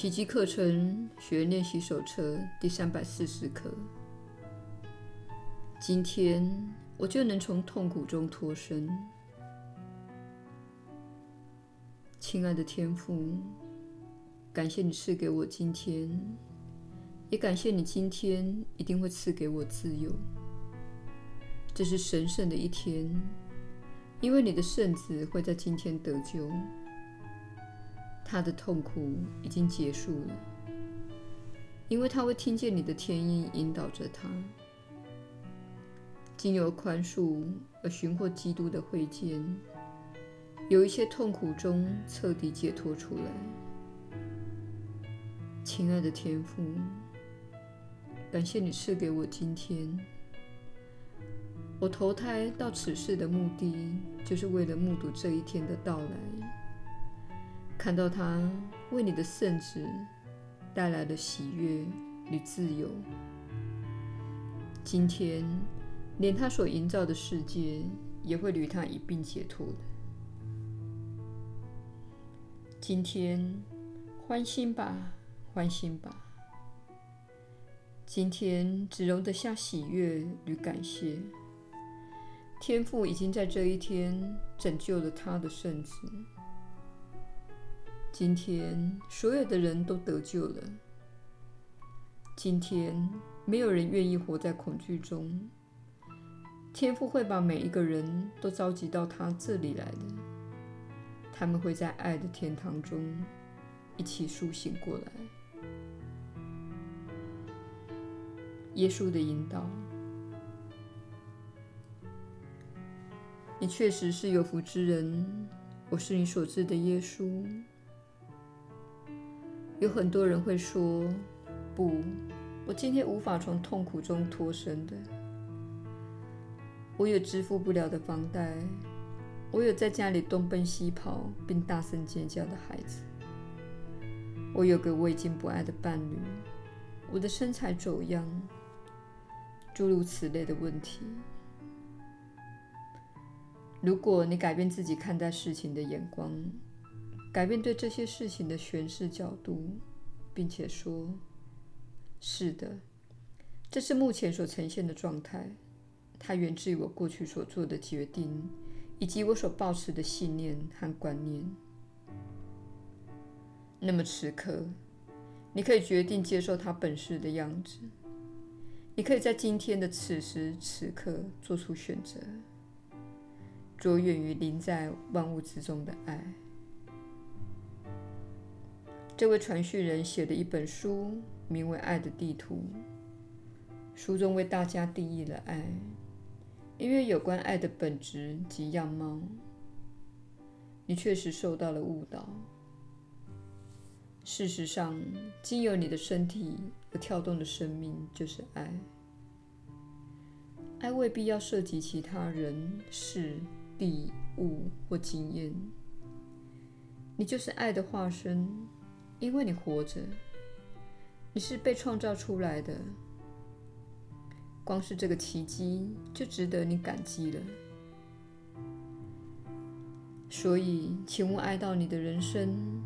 奇迹课程学员练习手册第三百四十课。今天我就能从痛苦中脱身。亲爱的天父，感谢你赐给我今天，也感谢你今天一定会赐给我自由。这是神圣的一天，因为你的圣子会在今天得救。他的痛苦已经结束了，因为他会听见你的天音引导着他，经由宽恕而寻获基督的会见，有一些痛苦中彻底解脱出来。亲爱的天父，感谢你赐给我今天。我投胎到此世的目的，就是为了目睹这一天的到来。看到他为你的圣子带来的喜悦与自由，今天连他所营造的世界也会与他一并解脱的。今天欢欣吧，欢欣吧！今天只容得下喜悦与感谢。天父已经在这一天拯救了他的圣子。今天，所有的人都得救了。今天，没有人愿意活在恐惧中。天父会把每一个人都召集到他这里来的。他们会在爱的天堂中一起苏醒过来。耶稣的引导，你确实是有福之人。我是你所知的耶稣。有很多人会说：“不，我今天无法从痛苦中脱身的。我有支付不了的房贷，我有在家里东奔西跑并大声尖叫的孩子，我有个我已经不爱的伴侣，我的身材走样，诸如此类的问题。如果你改变自己看待事情的眼光，改变对这些事情的诠释角度，并且说：“是的，这是目前所呈现的状态。它源自于我过去所做的决定，以及我所抱持的信念和观念。那么此刻，你可以决定接受它本是的样子。你可以在今天的此时此刻做出选择，着眼于临在万物之中的爱。”这位传讯人写的一本书，名为《爱的地图》。书中为大家定义了爱，因为有关爱的本质及样貌，你确实受到了误导。事实上，经由你的身体而跳动的生命就是爱。爱未必要涉及其他人、事、地、物或经验。你就是爱的化身。因为你活着，你是被创造出来的，光是这个奇迹就值得你感激了。所以，请勿哀悼你的人生。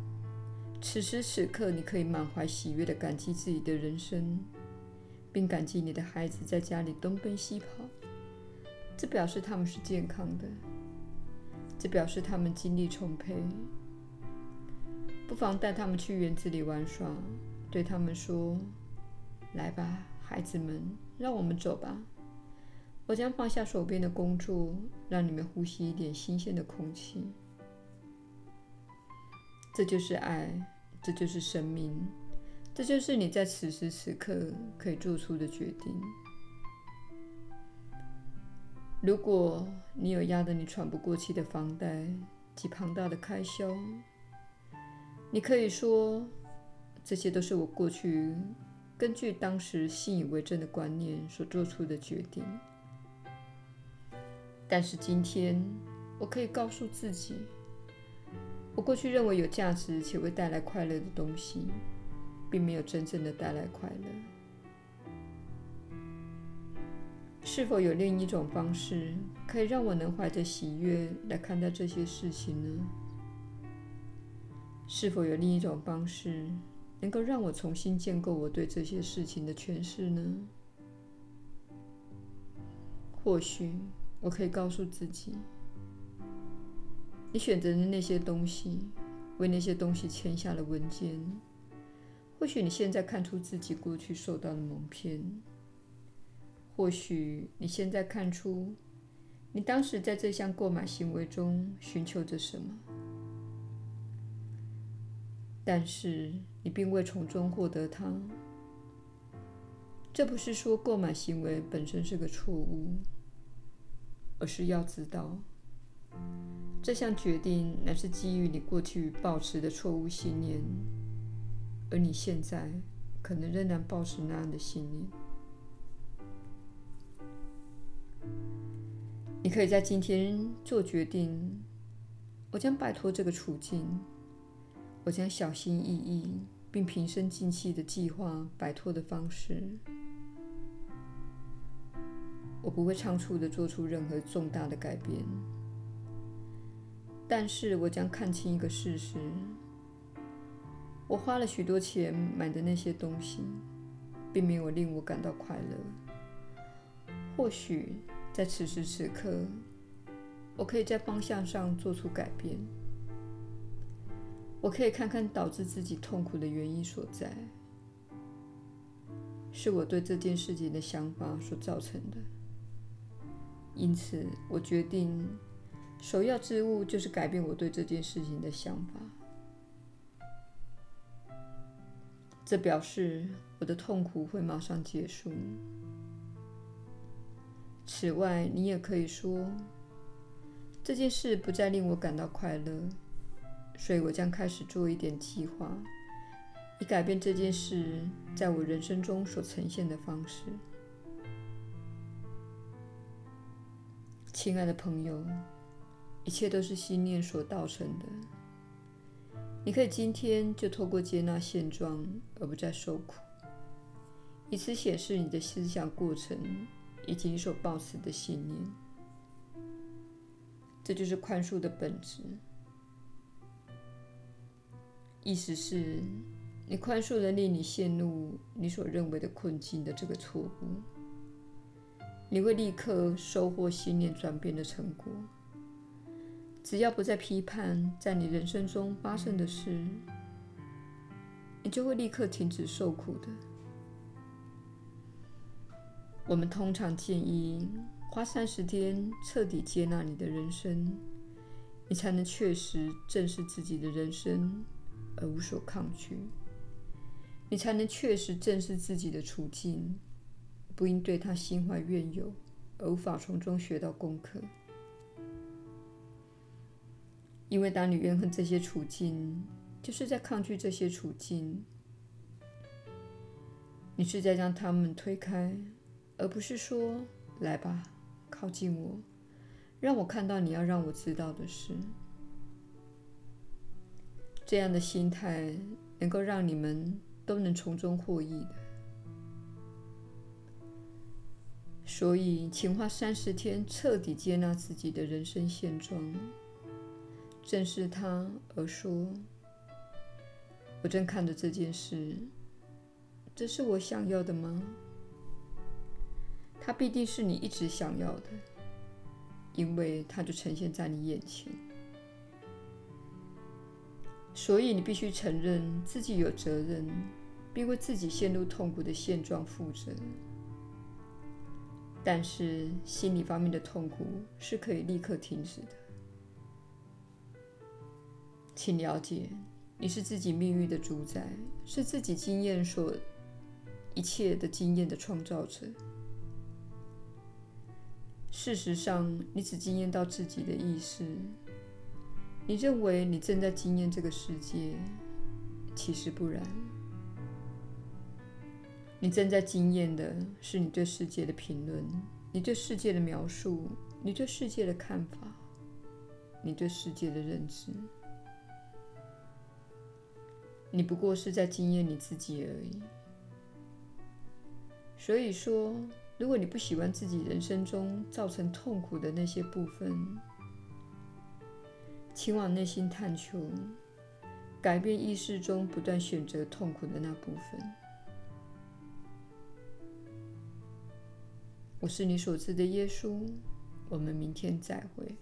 此时此刻，你可以满怀喜悦地感激自己的人生，并感激你的孩子在家里东奔西跑。这表示他们是健康的，这表示他们精力充沛。不妨带他们去园子里玩耍，对他们说：“来吧，孩子们，让我们走吧。我将放下手边的工作，让你们呼吸一点新鲜的空气。这就是爱，这就是生命，这就是你在此时此刻可以做出的决定。如果你有压得你喘不过气的房贷及庞大的开销，你可以说，这些都是我过去根据当时信以为真的观念所做出的决定。但是今天，我可以告诉自己，我过去认为有价值且会带来快乐的东西，并没有真正的带来快乐。是否有另一种方式，可以让我能怀着喜悦来看待这些事情呢？是否有另一种方式，能够让我重新建构我对这些事情的诠释呢？或许我可以告诉自己，你选择的那些东西，为那些东西签下了文件。或许你现在看出自己过去受到的蒙骗，或许你现在看出你当时在这项购买行为中寻求着什么，但是你并未从中获得它。这不是说购买行为本身是个错误，而是要知道，这项决定乃是基于你过去抱持的错误信念。而你现在可能仍然抱持那样的信念。你可以在今天做决定：我将摆脱这个处境，我将小心翼翼并平生静气地计划摆脱的方式。我不会仓促地做出任何重大的改变，但是我将看清一个事实。我花了许多钱买的那些东西，并没有令我感到快乐。或许在此时此刻，我可以在方向上做出改变。我可以看看导致自己痛苦的原因所在，是我对这件事情的想法所造成的。因此，我决定首要之务就是改变我对这件事情的想法。这表示我的痛苦会马上结束。此外，你也可以说，这件事不再令我感到快乐，所以我将开始做一点计划，以改变这件事在我人生中所呈现的方式。亲爱的朋友，一切都是心念所造成的。你可以今天就透过接纳现状而不再受苦，以此显示你的思想过程以及你所抱持的信念。这就是宽恕的本质。意思是，你宽恕了令你陷入你所认为的困境的这个错误，你会立刻收获信念转变的成果。只要不再批判在你人生中发生的事，你就会立刻停止受苦的。我们通常建议花三十天彻底接纳你的人生，你才能确实正视自己的人生而无所抗拒，你才能确实正视自己的处境，不应对他心怀怨尤而无法从中学到功课。因为当你怨恨这些处境，就是在抗拒这些处境。你是在将他们推开，而不是说：“来吧，靠近我，让我看到你要让我知道的事。”这样的心态能够让你们都能从中获益的。所以，请花三十天彻底接纳自己的人生现状。正视它，而说：“我正看着这件事，这是我想要的吗？它必定是你一直想要的，因为它就呈现在你眼前。所以你必须承认自己有责任，并为自己陷入痛苦的现状负责。但是心理方面的痛苦是可以立刻停止的。”请了解，你是自己命运的主宰，是自己经验所一切的经验的创造者。事实上，你只经验到自己的意识。你认为你正在经验这个世界，其实不然。你正在经验的是你对世界的评论，你对世界的描述，你对世界的看法，你对世界的认知。你不过是在经验你自己而已。所以说，如果你不喜欢自己人生中造成痛苦的那些部分，请往内心探求，改变意识中不断选择痛苦的那部分。我是你所知的耶稣。我们明天再会。